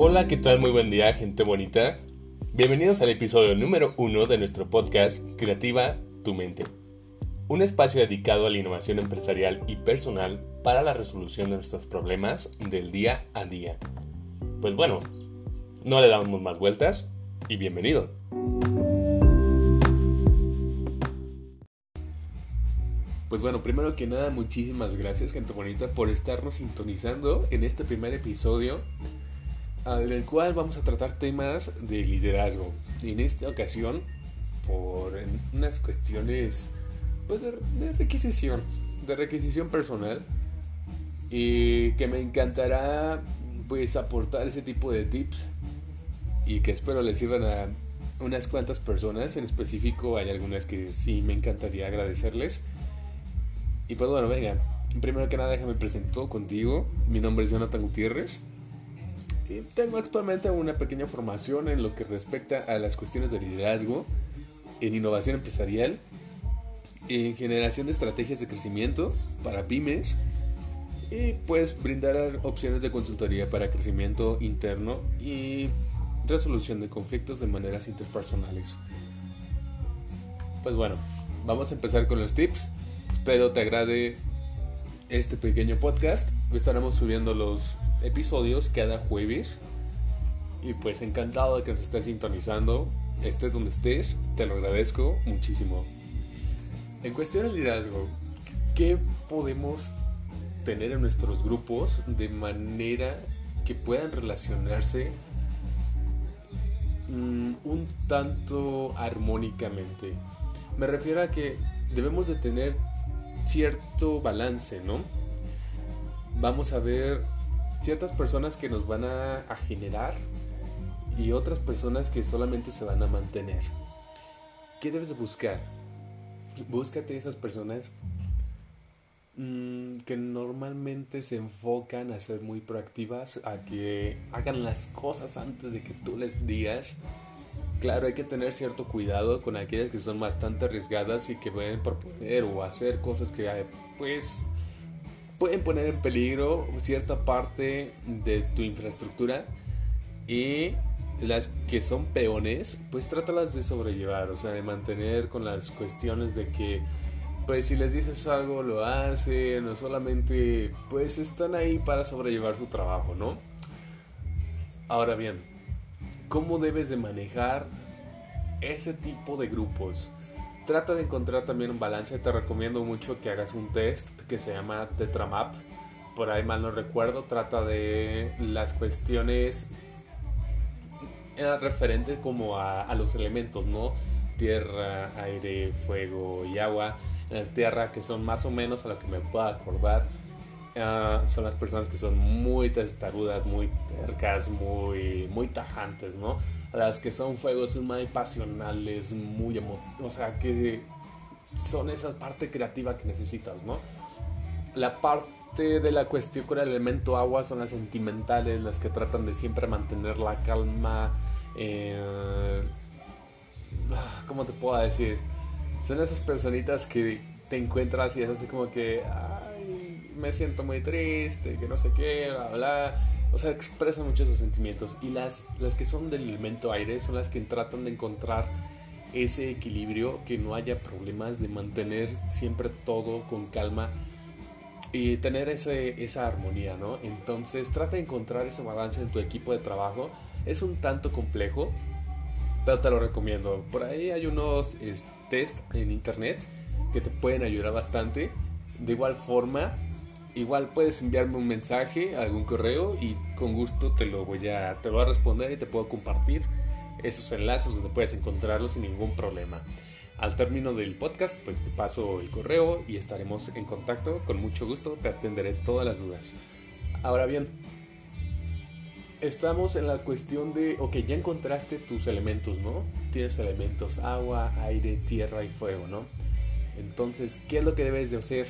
Hola, ¿qué tal? Muy buen día, gente bonita. Bienvenidos al episodio número uno de nuestro podcast Creativa Tu Mente. Un espacio dedicado a la innovación empresarial y personal para la resolución de nuestros problemas del día a día. Pues bueno, no le damos más vueltas y bienvenido. Pues bueno, primero que nada, muchísimas gracias, gente bonita, por estarnos sintonizando en este primer episodio, en el cual vamos a tratar temas de liderazgo. Y en esta ocasión, por unas cuestiones pues, de, de requisición, de requisición personal, y que me encantará pues aportar ese tipo de tips y que espero les sirvan a unas cuantas personas. En específico hay algunas que sí me encantaría agradecerles. Y pues bueno, venga, primero que nada déjame presento contigo. Mi nombre es Jonathan Gutiérrez. Tengo actualmente una pequeña formación en lo que respecta a las cuestiones de liderazgo, en innovación empresarial, en generación de estrategias de crecimiento para pymes y pues brindar opciones de consultoría para crecimiento interno y resolución de conflictos de maneras interpersonales. Pues bueno, vamos a empezar con los tips. Espero te agrade este pequeño podcast. Estaremos subiendo los episodios cada jueves. Y pues encantado de que nos estés sintonizando. Estés donde estés, te lo agradezco muchísimo. En cuestión de liderazgo, ¿qué podemos tener en nuestros grupos de manera que puedan relacionarse mm, un tanto armónicamente? Me refiero a que debemos de tener cierto balance, ¿no? Vamos a ver ciertas personas que nos van a, generar y otras personas que solamente se van a mantener. ¿Qué debes de buscar? Búscate esas personas mm, que normalmente se enfocan a ser muy proactivas, a que hagan las cosas antes de que tú les digas Claro, hay que tener cierto cuidado con aquellas que son bastante arriesgadas y que pueden proponer o hacer cosas que eh, pues pueden poner en peligro cierta parte de tu infraestructura y las que son peones, pues trátalas de sobrellevar, o sea, de mantener con las cuestiones de que pues si les dices algo lo hacen, no solamente pues están ahí para sobrellevar su trabajo, ¿no? Ahora bien, cómo debes de manejar ese tipo de grupos. Trata de encontrar también un balance. Te recomiendo mucho que hagas un test que se llama Tetramap. Por ahí mal no recuerdo. Trata de las cuestiones referentes como a, los elementos, ¿no? Tierra, aire, fuego y agua. En la tierra que son más o menos a lo que me pueda acordar. Ah, son las personas que son muy testarudas, muy tercas, muy, muy tajantes, ¿no? Las que son fuegos son muy pasionales, muy emotivos, o sea, que son esa parte creativa que necesitas, ¿no? La parte de la cuestión con el elemento agua son las sentimentales, las que tratan de siempre mantener la calma. Eh, ah, ¿Cómo te puedo decir? Son esas personitas que te encuentras y es así como que me siento muy triste, que no sé qué, bla, bla. O sea, expresan muchos esos sentimientos. Y las, las que son del elemento aire son las que tratan de encontrar ese equilibrio, que no haya problemas, de mantener siempre todo con calma y tener ese, esa armonía, ¿no? Entonces trata de encontrar ese balance en tu equipo de trabajo. Es un tanto complejo, pero te lo recomiendo. Por ahí hay unos test en internet que te pueden ayudar bastante. De igual forma, igual puedes enviarme un mensaje, algún correo y con gusto te lo voy a, te lo a responder y te puedo compartir esos enlaces donde puedes encontrarlos sin ningún problema. Al término del podcast, pues te paso el correo y estaremos en contacto. Con mucho gusto te atenderé todas las dudas. Ahora bien, estamos en la cuestión de, ok, ya encontraste tus elementos, ¿no? Tienes elementos agua, aire, tierra y fuego, ¿no? Entonces, ¿qué es lo que debes de hacer?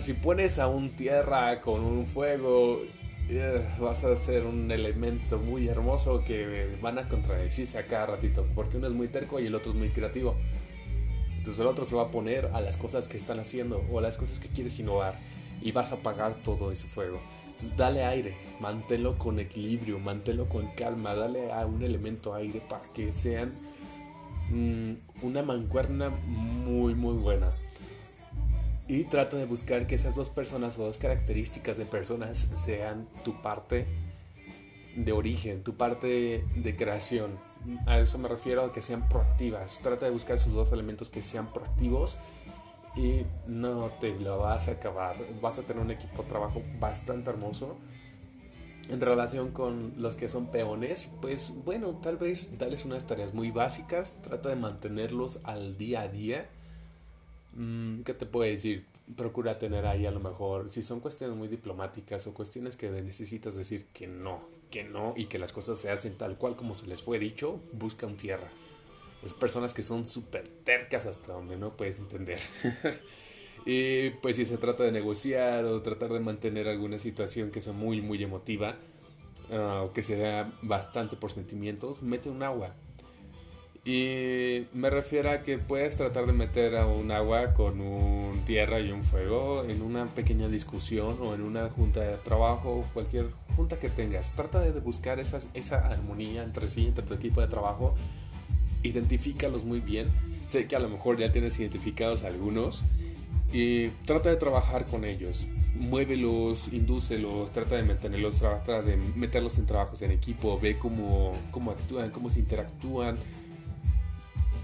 Si pones a un tierra con un fuego, eh, vas a hacer un elemento muy hermoso que van a contradecirse a cada ratito, porque uno es muy terco y el otro es muy creativo. Entonces el otro se va a poner a las cosas que están haciendo o a las cosas que quieres innovar y vas a apagar todo ese fuego. dale aire, manténlo con equilibrio, manténlo con calma, dale a un elemento aire para que sean mm, una mancuerna muy muy buena. Y trata de buscar que esas dos personas o dos características de personas sean tu parte de origen, tu parte de creación. A eso me refiero a que sean proactivas. Trata de buscar esos dos elementos que sean proactivos y no te lo vas a acabar. Vas a tener un equipo de trabajo bastante hermoso. En relación con los que son peones, pues bueno, tal vez darles unas tareas muy básicas. Trata de mantenerlos al día a día. Mm, ¿Qué te puedo decir? Procura tener ahí a lo mejor, si son cuestiones muy diplomáticas o cuestiones que necesitas decir que no, que no y que las cosas se hacen tal cual como se les fue dicho, busca un tierra. Es personas que son súper tercas hasta donde no puedes entender. y pues si se trata de negociar o tratar de mantener alguna situación que sea muy, muy emotiva ah, o que sea bastante por sentimientos, mete un agua. Y me refiero a que puedes tratar de meter a un agua con un tierra y un fuego en una pequeña discusión o en una junta de trabajo cualquier junta que tengas. Trata de buscar esas, esa armonía entre sí, entre tu equipo de trabajo. Identifícalos muy bien. Sé que a lo mejor ya tienes identificados algunos. Y trata de trabajar con ellos. Muévelos, indúcelos, trata de mantenerlos, trata de meterlos en trabajos en equipo, ve cómo, cómo actúan, cómo se interactúan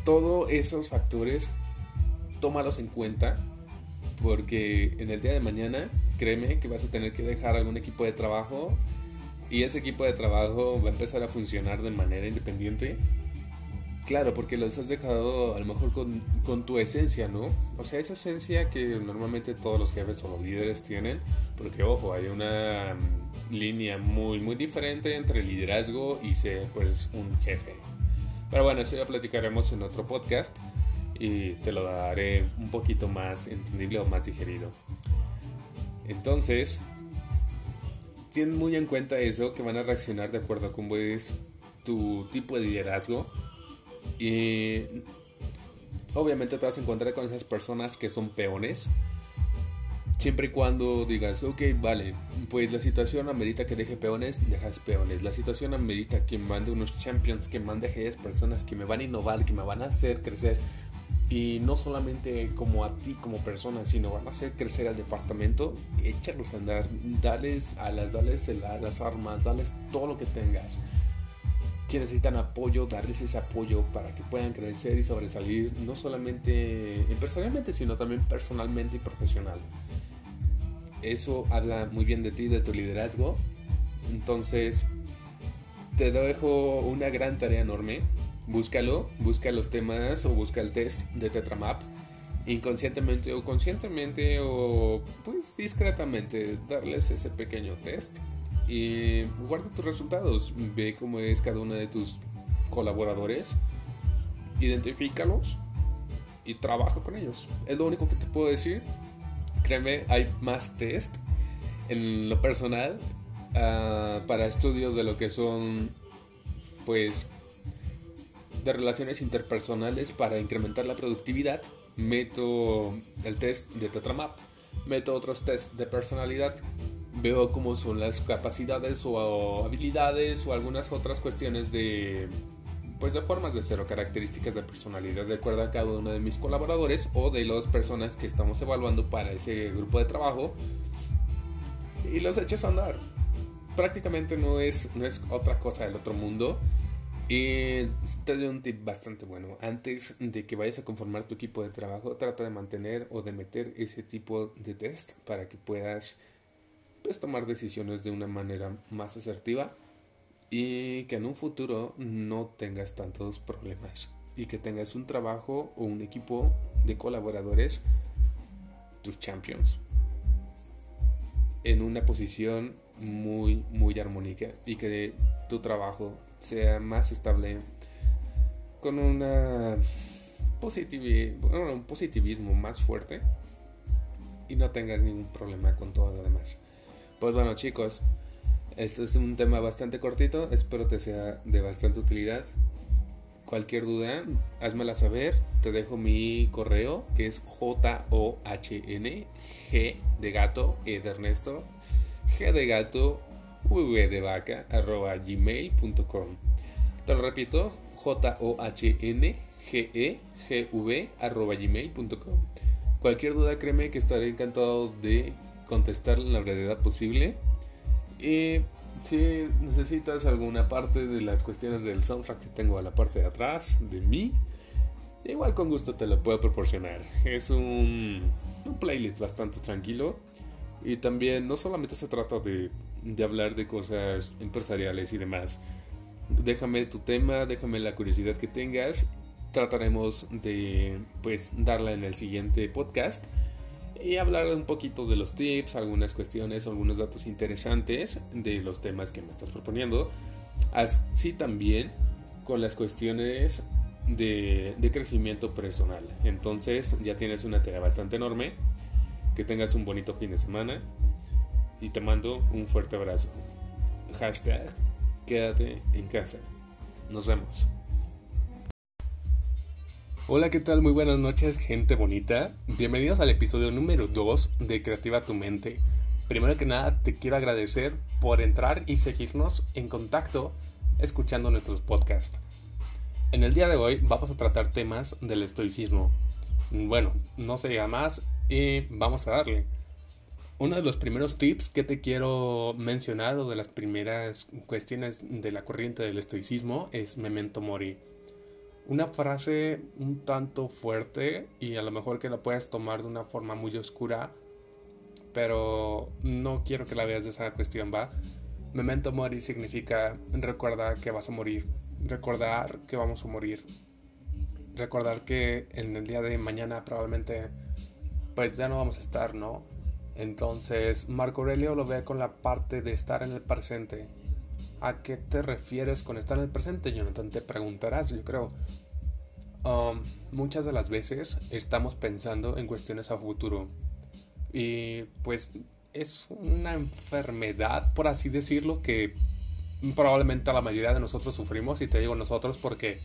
todos esos factores, tómalos en cuenta, porque en el día de mañana, créeme que vas a tener que dejar algún equipo de trabajo y ese equipo de trabajo va a empezar a funcionar de manera independiente. Claro, porque los has dejado a lo mejor con, con, tu esencia, ¿no? O sea, esa esencia que normalmente todos los jefes o los líderes tienen, porque ojo, hay una mm, línea muy, muy diferente entre liderazgo y ser pues un jefe. Pero bueno, eso ya platicaremos en otro podcast y te lo daré un poquito más entendible o más digerido. Entonces, ten muy en cuenta eso, que van a reaccionar de acuerdo a cómo es tu tipo de liderazgo. Y obviamente te vas a encontrar con esas personas que son peones, Siempre y cuando digas, ok, vale, pues la situación amerita que deje peones, dejas peones. La situación amerita que mande unos champions, que mande aquellas personas que me van a innovar, que me van a hacer crecer. Y no solamente como a ti como persona, sino van a hacer crecer al departamento. Échalos a andar, dales alas, dales las armas, dales todo lo que tengas. Si necesitan apoyo, darles ese apoyo para que puedan crecer y sobresalir, no solamente empresarialmente, sino también personalmente y profesional eso habla muy bien de ti, de tu liderazgo. Entonces, te dejo una gran tarea enorme. Búscalo, busca los temas o busca el test de Tetramap. Inconscientemente o conscientemente o pues discretamente darles ese pequeño test y guarda tus resultados. Ve cómo es cada uno de tus colaboradores, identifícalos y trabaja con ellos. Es lo único que te puedo decir créeme, hay más test en lo personal ah, para estudios de lo que son, pues, de relaciones interpersonales para incrementar la productividad. Meto el test de Tetramap, meto otros test de personalidad, veo cómo son las capacidades o habilidades o algunas otras cuestiones de pues de formas de ser o características de personalidad de acuerdo a cada uno de mis colaboradores o de las personas que estamos evaluando para ese grupo de trabajo y los hechos andar. Prácticamente no es, no es otra cosa del otro mundo. Y te doy un tip bastante bueno. Antes de que vayas a conformar tu equipo de trabajo, trata de mantener o de meter ese tipo de test para que puedas pues, tomar decisiones de una manera más asertiva y que en un futuro no tengas tantos problemas y que tengas un trabajo o un equipo de colaboradores, tus champions, en una posición muy, muy armónica y que tu trabajo sea más estable con una un positivismo más fuerte y no tengas ningún problema con todo lo demás. Pues bueno chicos, este es un tema bastante cortito, espero te sea de bastante utilidad. Cualquier duda, házmela saber. Te dejo mi correo, que es J-O-H-N, G de gato, E de Ernesto, g de gato, v de vaca, arroba gmail.com. Te lo repito, j-o-h-n-g-e-g-v arroba gmail.com. Cualquier duda, créeme que estaré encantado de contestar en la brevedad posible. Y si necesitas alguna parte de las cuestiones del soundtrack que tengo a la parte de atrás de mí, igual con gusto te lo puedo proporcionar. Es un, un playlist bastante tranquilo. Y también no solamente se trata de, de hablar de cosas empresariales y demás. Déjame tu tema, déjame la curiosidad que tengas trataremos de pues darla en el siguiente podcast y hablar un poquito de los tips, algunas cuestiones, algunos datos interesantes de los temas que me estás proponiendo. Así también con las cuestiones de, de crecimiento personal. Entonces ya tienes una tarea bastante enorme. Que tengas un bonito fin de semana. Y te mando un fuerte abrazo. Hashtag quédate en casa. Nos vemos. Hola, ¿qué tal? Muy buenas noches, gente bonita. Bienvenidos al episodio número 2 de Creativa Tu Mente. Primero que nada, te quiero agradecer por entrar y seguirnos en contacto escuchando nuestros podcasts. En el día de hoy vamos a tratar temas del estoicismo. Bueno, no se diga más y vamos a darle. Uno de los primeros tips que te quiero mencionar o de las primeras cuestiones de la corriente del estoicismo es memento mori una frase un tanto fuerte y a lo mejor que la puedes tomar de una forma muy oscura, pero no quiero que la veas de esa cuestión, ¿va? Memento mori significa recuerda que vas a morir, recordar que vamos a morir, recordar que en el día de mañana probablemente pues ya no vamos a estar, ¿no? Entonces Marco Aurelio lo ve con la parte de estar en el presente. ¿A qué te refieres con estar en el presente, Jonathan? Te preguntarás, yo creo. Um, muchas de las veces estamos pensando en cuestiones a futuro. Y pues es una enfermedad, por así decirlo, que probablemente la mayoría de nosotros sufrimos. Y te digo nosotros porque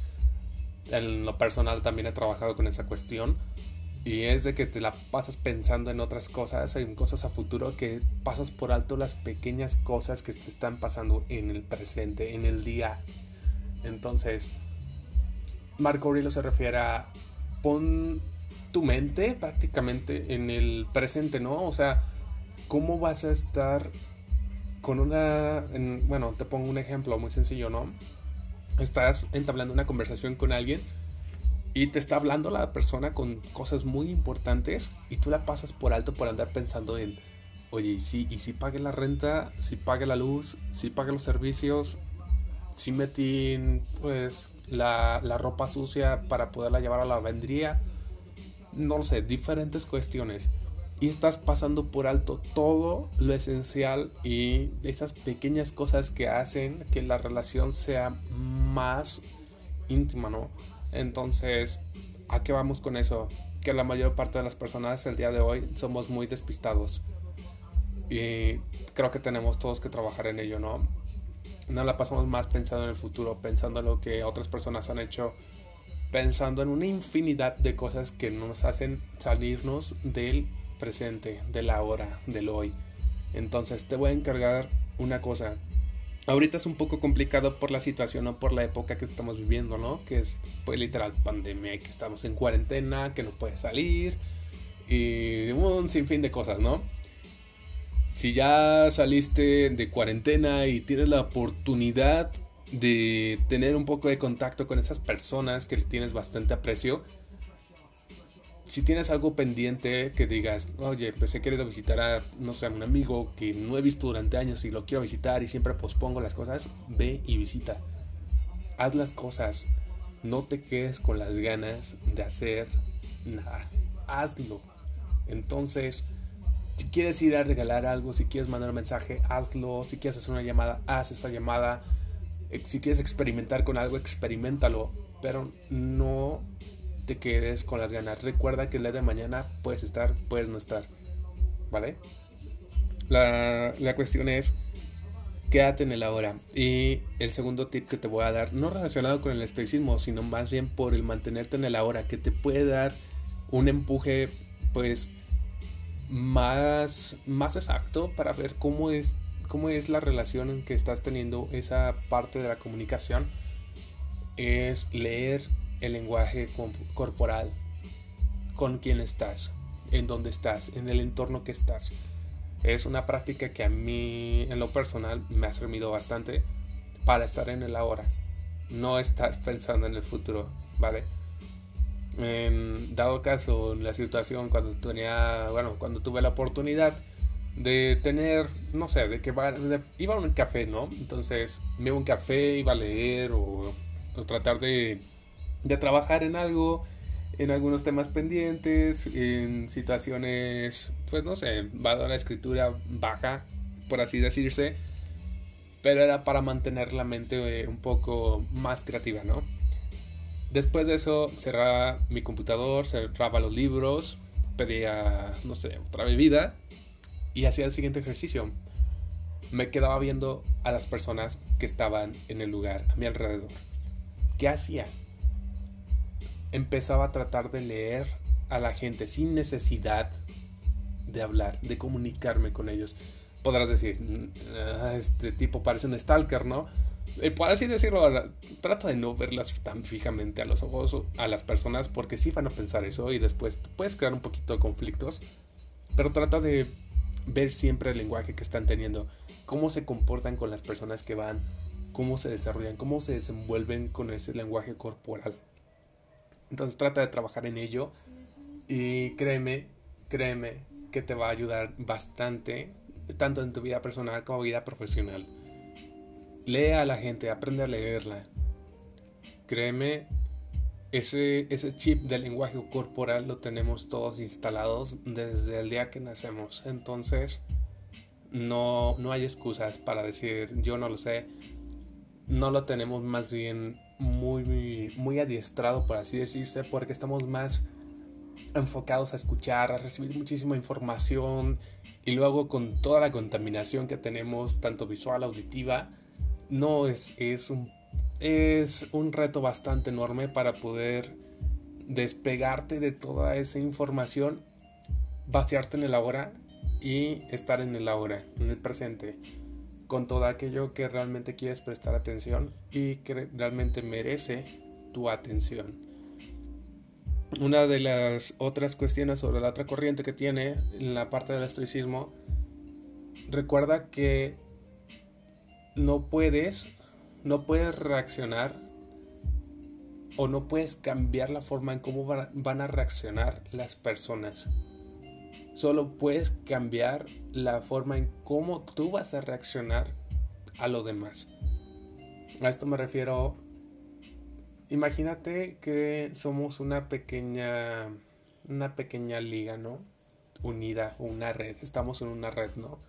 en lo personal también he trabajado con esa cuestión. Y es de que te la pasas pensando en otras cosas, en cosas a futuro, que pasas por alto las pequeñas cosas que te están pasando en el presente, en el día. Entonces, Marco Aurelio se refiere a pon tu mente prácticamente en el presente, ¿no? O sea, ¿cómo vas a estar con una... bueno, te pongo un ejemplo muy sencillo, ¿no? Estás entablando una conversación con alguien y te está hablando la persona con cosas muy importantes y tú la pasas por alto por andar pensando en, oye, ¿y si, y si pague la renta? ¿Si pague la luz? ¿Si pague los servicios? ¿Si metí, pues, la, la ropa sucia para poderla llevar a la vendría? No lo sé, diferentes cuestiones. Y estás pasando por alto todo lo esencial y esas pequeñas cosas que hacen que la relación sea más íntima, ¿no? Entonces, ¿a qué vamos con eso? Que la mayor parte de las personas el día de hoy somos muy despistados. Y creo que tenemos todos que trabajar en ello, ¿no? No la pasamos más pensando en el futuro, pensando en lo que otras personas han hecho, pensando en una infinidad de cosas que nos hacen salirnos del presente, de la hora, del hoy. Entonces te voy a encargar una cosa Ahorita es un poco complicado por la situación o por la época que estamos viviendo, ¿no? Que es pues literal pandemia, que estamos en cuarentena, que no puedes salir y un sinfín de cosas, ¿no? Si ya saliste de cuarentena y tienes la oportunidad de tener un poco de contacto con esas personas que tienes bastante aprecio, si tienes algo pendiente que digas, oye, pues he querido visitar a, no sé, a un amigo que no he visto durante años y lo quiero visitar y siempre pospongo las cosas, ve y visita. Haz las cosas. No te quedes con las ganas de hacer nada. Hazlo. Entonces, si quieres ir a regalar algo, si quieres mandar un mensaje, hazlo. Si quieres hacer una llamada, haz esa llamada. Eh, si quieres experimentar con algo, experimentalo. Pero no te quedes con las ganas. Recuerda que el día de mañana puedes estar, puedes no estar. ¿Vale? La, la cuestión es, quédate en el ahora. Y el segundo tip que te voy a dar, no relacionado con el estoicismo, sino más bien por el mantenerte en el ahora, que te puede dar un empuje, pues, más, más exacto para ver cómo es, cómo es la relación en que estás teniendo esa parte de la comunicación es leer el lenguaje corporal con quién estás, en dónde estás, en el entorno que estás. Es una práctica que a mí en lo personal me ha servido bastante para estar en el ahora, no estar pensando en el futuro, ¿vale? En dado caso, en la situación cuando tenía, bueno, cuando tuve la oportunidad de tener, no sé, de que iba a un café, ¿no? Entonces, me iba a un café, iba a leer o, tratar de, de trabajar en algo, en algunos temas pendientes, en situaciones, pues no sé, va a la escritura baja, por así decirse, pero era para mantener la mente eh, un poco más creativa, ¿no? Después de eso cerraba mi computador, cerraba los libros, pedía, no sé, otra bebida y hacía el siguiente ejercicio. Me quedaba viendo a las personas que estaban en el lugar, a mi alrededor. ¿Qué hacía? Empezaba a tratar de leer a la gente sin necesidad de hablar, de comunicarme con ellos podrás decir, mm, ah, este tipo parece un stalker, ¿no? Eh, por así decirlo, trata de no verlas tan fijamente a los ojos a las personas porque sí van a pensar eso y después puedes crear un poquito de conflictos, pero trata de ver siempre el lenguaje que están teniendo, cómo se comportan con las personas que van, cómo se desarrollan, cómo se desenvuelven con ese lenguaje corporal. Entonces trata de trabajar en ello y créeme, créeme que te va a ayudar bastante tanto en tu vida personal como vida profesional. Lee a la gente, aprende a leerla. Créeme, ese, ese chip del lenguaje corporal lo tenemos todos instalados desde el día que nacemos. Entonces, no, no hay excusas para decir yo no lo sé. No lo tenemos más bien muy, muy, adiestrado, por así decirse, porque estamos más enfocados a escuchar, a recibir muchísima información y luego con toda la contaminación que tenemos, tanto visual, auditiva, no es, es, un, es un reto bastante enorme para poder despegarte de toda esa información, vaciarte en el ahora y estar en el ahora, en el presente, con todo aquello que realmente quieres prestar atención y que realmente merece tu atención. Una de las otras cuestiones sobre la otra corriente que tiene en la parte del estoicismo, recuerda que no puedes, no puedes reaccionar o no puedes cambiar la forma en cómo van a reaccionar las personas. Solo puedes cambiar la forma en cómo tú vas a reaccionar a lo demás. A esto me refiero imagínate que somos una pequeña, una pequeña liga, ¿no? Unida, una red, estamos en una red, ¿no?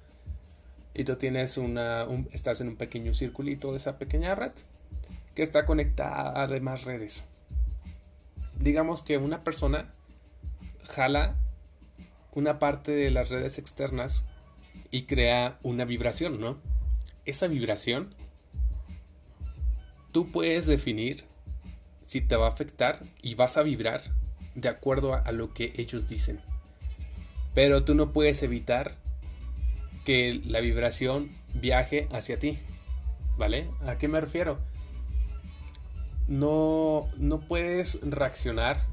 Y tú tienes una, estás en un pequeño circulito de esa pequeña red que está conectada a demás redes. Digamos que una persona jala una parte de las redes externas y crea una vibración, ¿no? Esa vibración tú puedes definir si te va a afectar y vas a vibrar de acuerdo a, lo que ellos dicen. Pero tú no puedes evitar que la vibración viaje hacia ti. ¿Vale? ¿A qué me refiero? No, no puedes reaccionar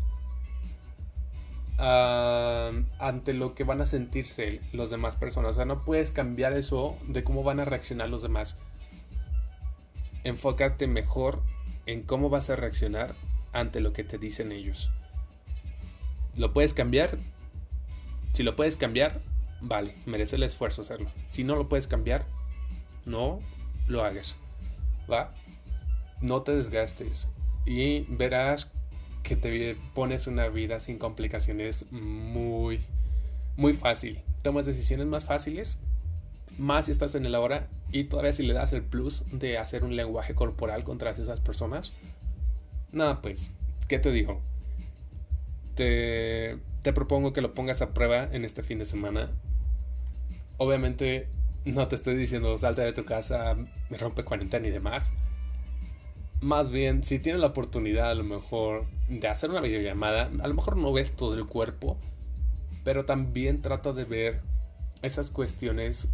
ante lo que van a sentirse los demás personas. O sea, no puedes cambiar eso de cómo van a reaccionar los demás. Enfócate mejor en cómo vas a reaccionar ante lo que te dicen ellos. ¿Lo puedes cambiar? Si lo puedes cambiar, vale, merece el esfuerzo hacerlo. Si no lo puedes cambiar, no lo hagas. ¿Va? No te desgastes y verás que te pones una vida sin complicaciones muy, muy fácil. Tomas decisiones más fáciles más si estás en el ahora y todavía si le das el plus de hacer un lenguaje corporal contra esas personas. Nada, pues, ¿qué te digo? Te, te propongo que lo pongas a prueba en este fin de semana. Obviamente no te estoy diciendo salte de tu casa, me rompe cuarentena y demás. Más bien, si tienes la oportunidad a lo mejor de hacer una videollamada, a lo mejor no ves todo el cuerpo, pero también trato de ver esas cuestiones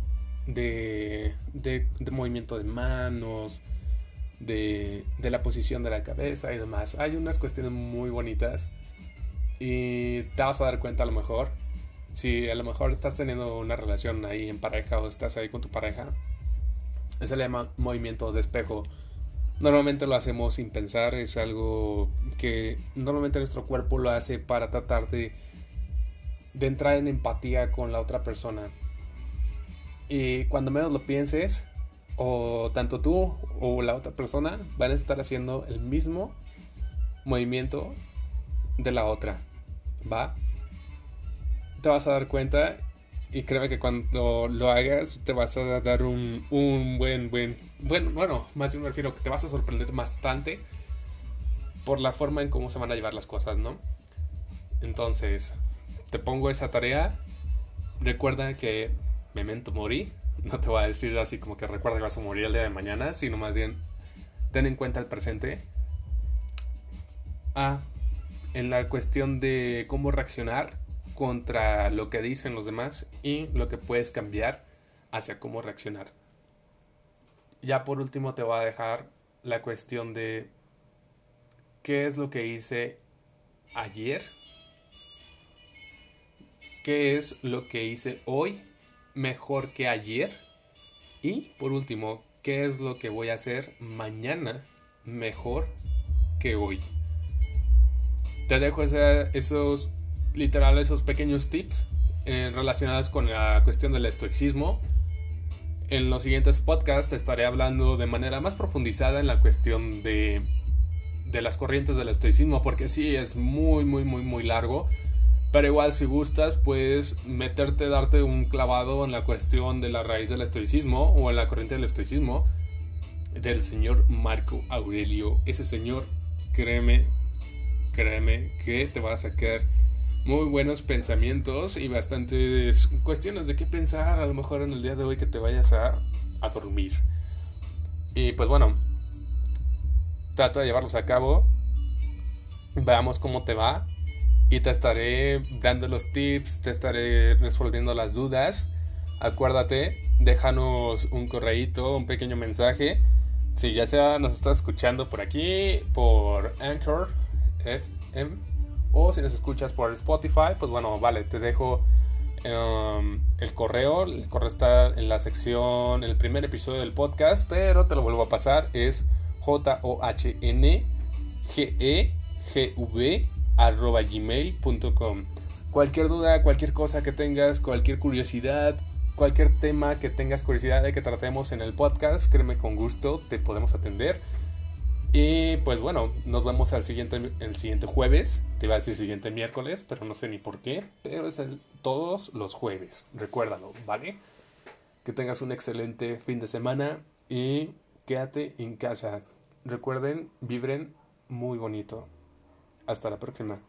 de, de, movimiento de manos, de, de, la posición de la cabeza y demás. Hay unas cuestiones muy bonitas y te vas a dar cuenta a lo mejor. Si a lo mejor estás teniendo una relación ahí en pareja o estás ahí con tu pareja, se le llama movimiento de espejo. Normalmente lo hacemos sin pensar, es algo que normalmente nuestro cuerpo lo hace para tratar de, entrar en empatía con la otra persona. Y cuando menos lo pienses, o tanto tú o la otra persona van a estar haciendo el mismo movimiento de la otra. ¿Va? Te vas a dar cuenta y créeme que cuando lo hagas te vas a dar un, un buen, buen, bueno, bueno, más bien me refiero que te vas a sorprender bastante por la forma en cómo se van a llevar las cosas, ¿no? Entonces, te pongo esa tarea. Recuerda que memento mori. No te voy a decir así como que recuerda que vas a morir el día de mañana, sino más bien ten en cuenta el presente. Ah, en la cuestión de cómo reaccionar contra lo que dicen los demás y lo que puedes cambiar hacia cómo reaccionar. Ya por último te voy a dejar la cuestión de qué es lo que hice ayer, qué es lo que hice hoy mejor que ayer y por último, qué es lo que voy a hacer mañana mejor que hoy. Te dejo esos literal esos pequeños tips eh, relacionados con la cuestión del estoicismo. En los siguientes podcasts estaré hablando de manera más profundizada en la cuestión de, de las corrientes del estoicismo, porque sí es muy, muy, muy, muy largo. Pero igual si gustas, puedes meterte, darte un clavado en la cuestión de la raíz del estoicismo o en la corriente del estoicismo del señor Marco Aurelio. Ese señor, créeme, créeme que te va a sacar muy buenos pensamientos y bastantes cuestiones de qué pensar a lo mejor en el día de hoy que te vayas a, a dormir. Y pues bueno, trata de llevarlos a cabo. Veamos cómo te va. Y te estaré dando los tips, te estaré resolviendo las dudas. Acuérdate, déjanos un correíto, un pequeño mensaje. Si ya sea nos estás escuchando por aquí, por Anchor FM o si nos escuchas por Spotify, pues bueno, vale, te dejo em, el correo. El correo está en la sección, en el primer episodio del podcast, pero te lo vuelvo a pasar. Es j-o-h-n-g-e-g-v. Cualquier duda, cualquier cosa que tengas, cualquier curiosidad, cualquier tema que tengas curiosidad de que tratemos en el podcast, créeme con gusto, te podemos atender. Y pues bueno, nos vemos al siguiente, el siguiente jueves. Te iba a decir siguiente miércoles, pero no sé ni por qué. Pero es el, todos los jueves. Recuérdalo, ¿vale? Que tengas un excelente fin de semana y quédate en casa. Recuerden, vibren muy bonito. Hasta la próxima.